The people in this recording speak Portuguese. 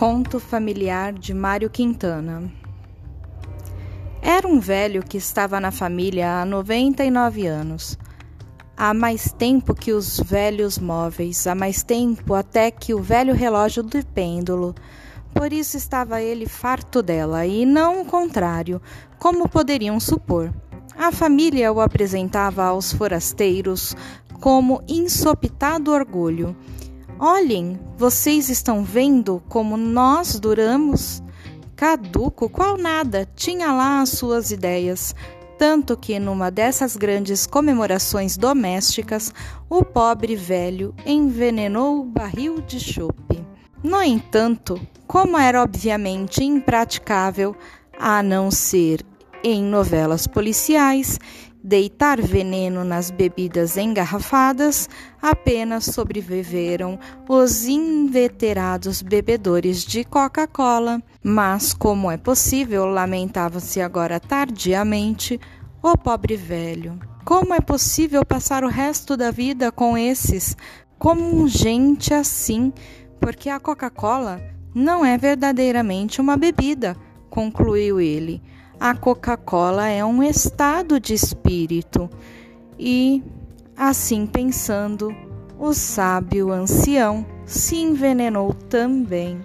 Conto familiar de Mário Quintana. Era um velho que estava na família há 99 anos. Há mais tempo que os velhos móveis, há mais tempo até que o velho relógio do pêndulo. Por isso estava ele farto dela, e não o contrário, como poderiam supor. A família o apresentava aos forasteiros como ensopitado orgulho Olhem, vocês estão vendo como nós duramos? Caduco, qual nada, tinha lá as suas ideias. Tanto que, numa dessas grandes comemorações domésticas, o pobre velho envenenou o barril de chope. No entanto, como era obviamente impraticável, a não ser em novelas policiais, deitar veneno nas bebidas engarrafadas, apenas sobreviveram os inveterados bebedores de Coca-Cola. Mas, como é possível, lamentava-se agora tardiamente o pobre velho. Como é possível passar o resto da vida com esses, como gente assim? Porque a Coca-Cola não é verdadeiramente uma bebida, concluiu ele a Coca-Cola é um estado de espírito. E, assim pensando, o sábio ancião se envenenou também.